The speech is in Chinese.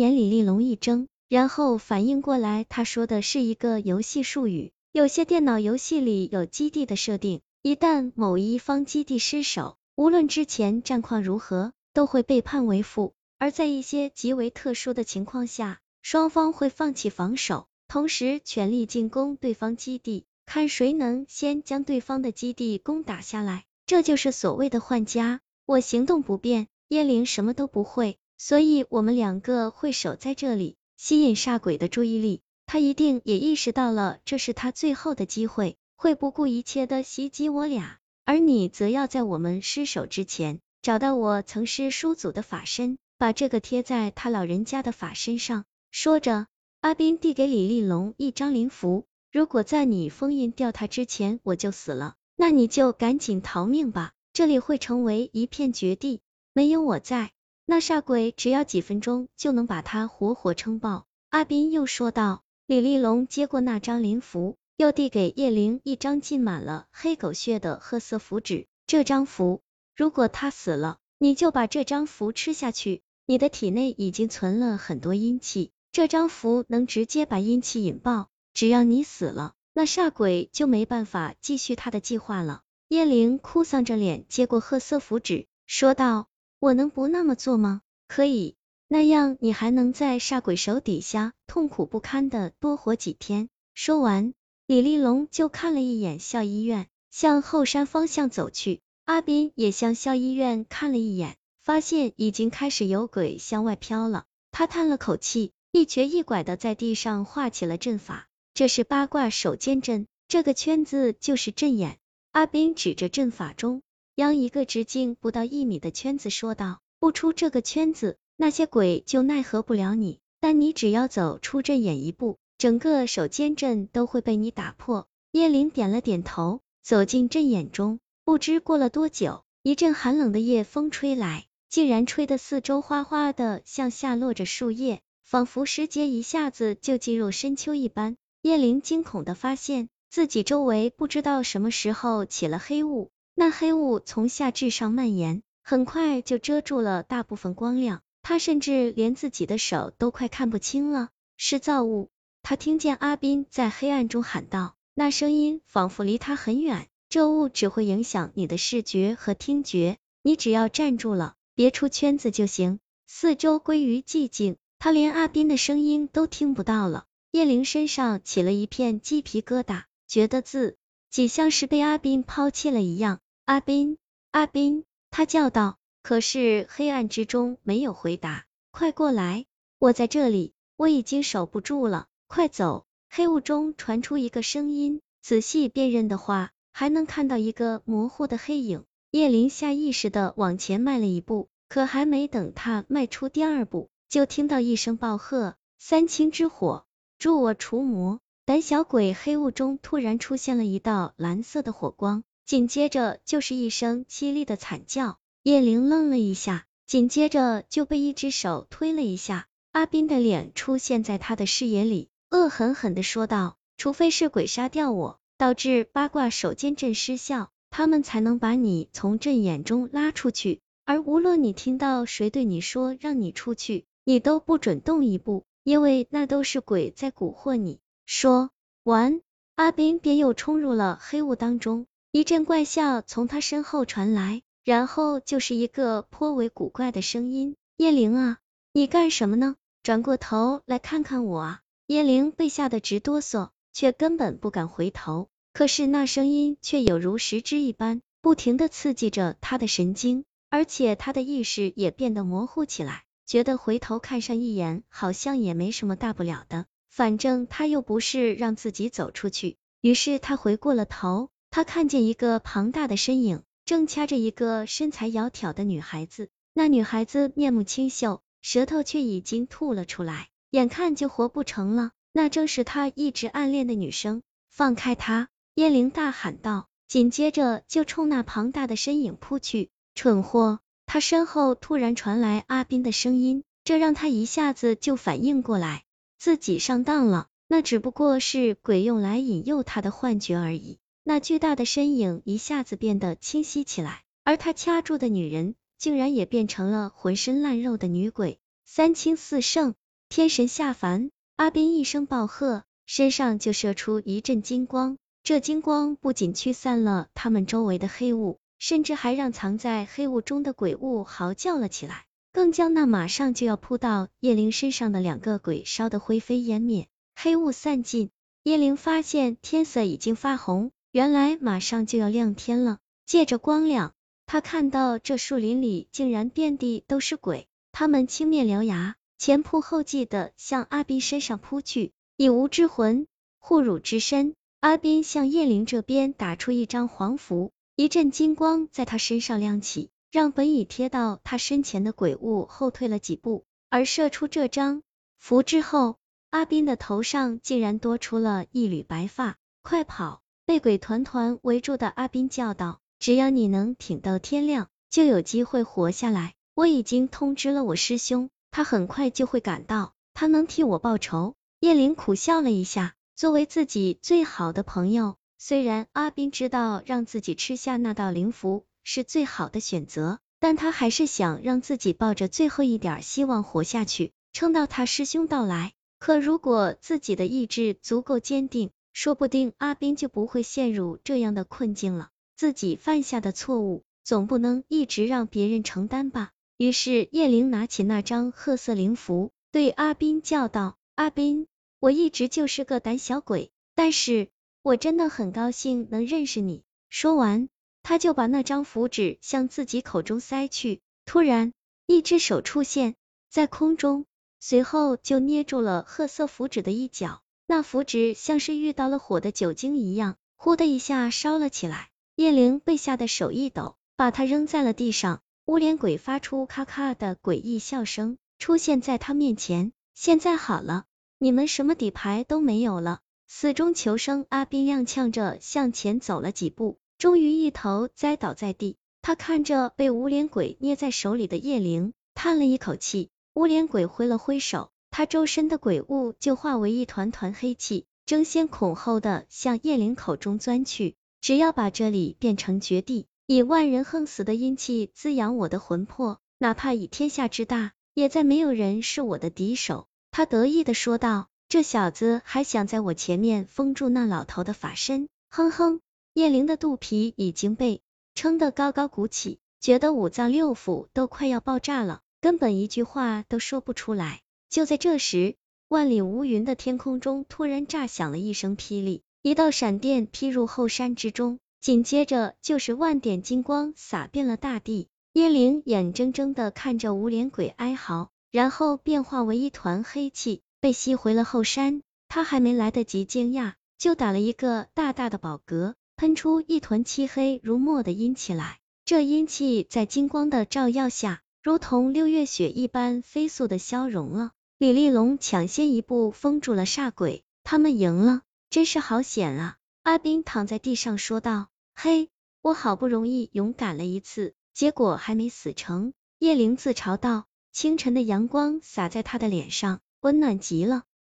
眼里丽龙一怔，然后反应过来，他说的是一个游戏术语。有些电脑游戏里有基地的设定，一旦某一方基地失守，无论之前战况如何，都会被判为负。而在一些极为特殊的情况下，双方会放弃防守，同时全力进攻对方基地，看谁能先将对方的基地攻打下来。这就是所谓的换家。我行动不便，叶灵什么都不会，所以我们两个会守在这里，吸引煞鬼的注意力。他一定也意识到了这是他最后的机会，会不顾一切的袭击我俩，而你则要在我们失手之前，找到我曾师叔祖的法身，把这个贴在他老人家的法身上。说着，阿斌递给李立龙一张灵符，如果在你封印掉他之前我就死了，那你就赶紧逃命吧，这里会成为一片绝地，没有我在，那煞鬼只要几分钟就能把他活活撑爆。阿斌又说道。李立龙接过那张灵符，又递给叶灵一张浸满了黑狗血的褐色符纸。这张符，如果他死了，你就把这张符吃下去。你的体内已经存了很多阴气，这张符能直接把阴气引爆。只要你死了，那煞鬼就没办法继续他的计划了。叶灵哭丧着脸接过褐色符纸，说道：“我能不那么做吗？可以。”那样你还能在煞鬼手底下痛苦不堪的多活几天。说完，李立龙就看了一眼校医院，向后山方向走去。阿斌也向校医院看了一眼，发现已经开始有鬼向外飘了。他叹了口气，一瘸一拐的在地上画起了阵法。这是八卦手坚阵，这个圈子就是阵眼。阿斌指着阵法中央一个直径不到一米的圈子说道：“不出这个圈子。”那些鬼就奈何不了你，但你只要走出阵眼一步，整个手坚阵都会被你打破。叶灵点了点头，走进阵眼中。不知过了多久，一阵寒冷的夜风吹来，竟然吹得四周哗哗的向下落着树叶，仿佛时节一下子就进入深秋一般。叶灵惊恐的发现自己周围不知道什么时候起了黑雾，那黑雾从下至上蔓延，很快就遮住了大部分光亮。他甚至连自己的手都快看不清了，是造物。他听见阿斌在黑暗中喊道，那声音仿佛离他很远。这雾只会影响你的视觉和听觉，你只要站住了，别出圈子就行。四周归于寂静，他连阿斌的声音都听不到了。叶灵身上起了一片鸡皮疙瘩，觉得自己像是被阿斌抛弃了一样。阿斌，阿斌，他叫道。可是黑暗之中没有回答，快过来，我在这里，我已经守不住了，快走！黑雾中传出一个声音，仔细辨认的话，还能看到一个模糊的黑影。叶灵下意识的往前迈了一步，可还没等他迈出第二步，就听到一声暴喝：“三清之火，助我除魔！”胆小鬼！黑雾中突然出现了一道蓝色的火光，紧接着就是一声凄厉的惨叫。叶灵愣了一下，紧接着就被一只手推了一下。阿斌的脸出现在他的视野里，恶狠狠的说道：“除非是鬼杀掉我，导致八卦手剑阵失效，他们才能把你从阵眼中拉出去。而无论你听到谁对你说让你出去，你都不准动一步，因为那都是鬼在蛊惑你。”说完，阿斌便又冲入了黑雾当中，一阵怪笑从他身后传来。然后就是一个颇为古怪的声音：“叶灵啊，你干什么呢？转过头来看看我啊！”叶灵被吓得直哆嗦，却根本不敢回头。可是那声音却有如实之一般，不停的刺激着他的神经，而且他的意识也变得模糊起来，觉得回头看上一眼好像也没什么大不了的，反正他又不是让自己走出去。于是他回过了头，他看见一个庞大的身影。正掐着一个身材窈窕的女孩子，那女孩子面目清秀，舌头却已经吐了出来，眼看就活不成了。那正是他一直暗恋的女生。放开他！燕灵大喊道，紧接着就冲那庞大的身影扑去。蠢货！他身后突然传来阿斌的声音，这让他一下子就反应过来，自己上当了。那只不过是鬼用来引诱他的幻觉而已。那巨大的身影一下子变得清晰起来，而他掐住的女人竟然也变成了浑身烂肉的女鬼。三清四圣。天神下凡。阿斌一声暴喝，身上就射出一阵金光。这金光不仅驱散了他们周围的黑雾，甚至还让藏在黑雾中的鬼物嚎叫了起来，更将那马上就要扑到叶灵身上的两个鬼烧得灰飞烟灭。黑雾散尽，叶灵发现天色已经发红，原来马上就要亮天了。借着光亮，他看到这树林里竟然遍地都是鬼，他们青面獠牙，前仆后继的向阿斌身上扑去，以无之魂护汝之身。阿斌向叶灵这边打出一张黄符，一阵金光在他身上亮起，让本已贴到他身前的鬼物后退了几步。而射出这张符之后，阿斌的头上竟然多出了一缕白发。快跑！被鬼团团围住的阿斌叫道：“只要你能挺到天亮，就有机会活下来。我已经通知了我师兄，他很快就会赶到，他能替我报仇。”叶灵苦笑了一下。作为自己最好的朋友，虽然阿斌知道让自己吃下那道灵符是最好的选择，但他还是想让自己抱着最后一点希望活下去，撑到他师兄到来。可如果自己的意志足够坚定，说不定阿斌就不会陷入这样的困境了。自己犯下的错误，总不能一直让别人承担吧。于是叶灵拿起那张褐色灵符，对阿斌叫道：“阿斌。”我一直就是个胆小鬼，但是我真的很高兴能认识你。说完，他就把那张符纸向自己口中塞去。突然，一只手出现在空中，随后就捏住了褐色符纸的一角。那符纸像是遇到了火的酒精一样，呼的一下烧了起来。叶灵被吓得手一抖，把它扔在了地上。乌脸鬼发出咔咔的诡异笑声，出现在他面前。现在好了。你们什么底牌都没有了！死中求生，阿斌踉跄着向前走了几步，终于一头栽倒在地。他看着被无脸鬼捏在手里的叶灵，叹了一口气。无脸鬼挥了挥手，他周身的鬼物就化为一团团黑气，争先恐后的向叶灵口中钻去。只要把这里变成绝地，以万人横死的阴气滋养我的魂魄，哪怕以天下之大，也再没有人是我的敌手。他得意的说道：“这小子还想在我前面封住那老头的法身。”哼哼，叶灵的肚皮已经被撑得高高鼓起，觉得五脏六腑都快要爆炸了，根本一句话都说不出来。就在这时，万里无云的天空中突然炸响了一声霹雳，一道闪电劈入后山之中，紧接着就是万点金光洒遍了大地。叶灵眼睁睁的看着无脸鬼哀嚎。然后变化为一团黑气，被吸回了后山。他还没来得及惊讶，就打了一个大大的饱嗝，喷出一团漆黑如墨的阴气来。这阴气在金光的照耀下，如同六月雪一般飞速的消融了。李丽龙抢先一步封住了煞鬼，他们赢了，真是好险啊！阿斌躺在地上说道：“嘿，我好不容易勇敢了一次，结果还没死成。”叶灵自嘲道。清晨的阳光洒在他的脸上，温暖极了。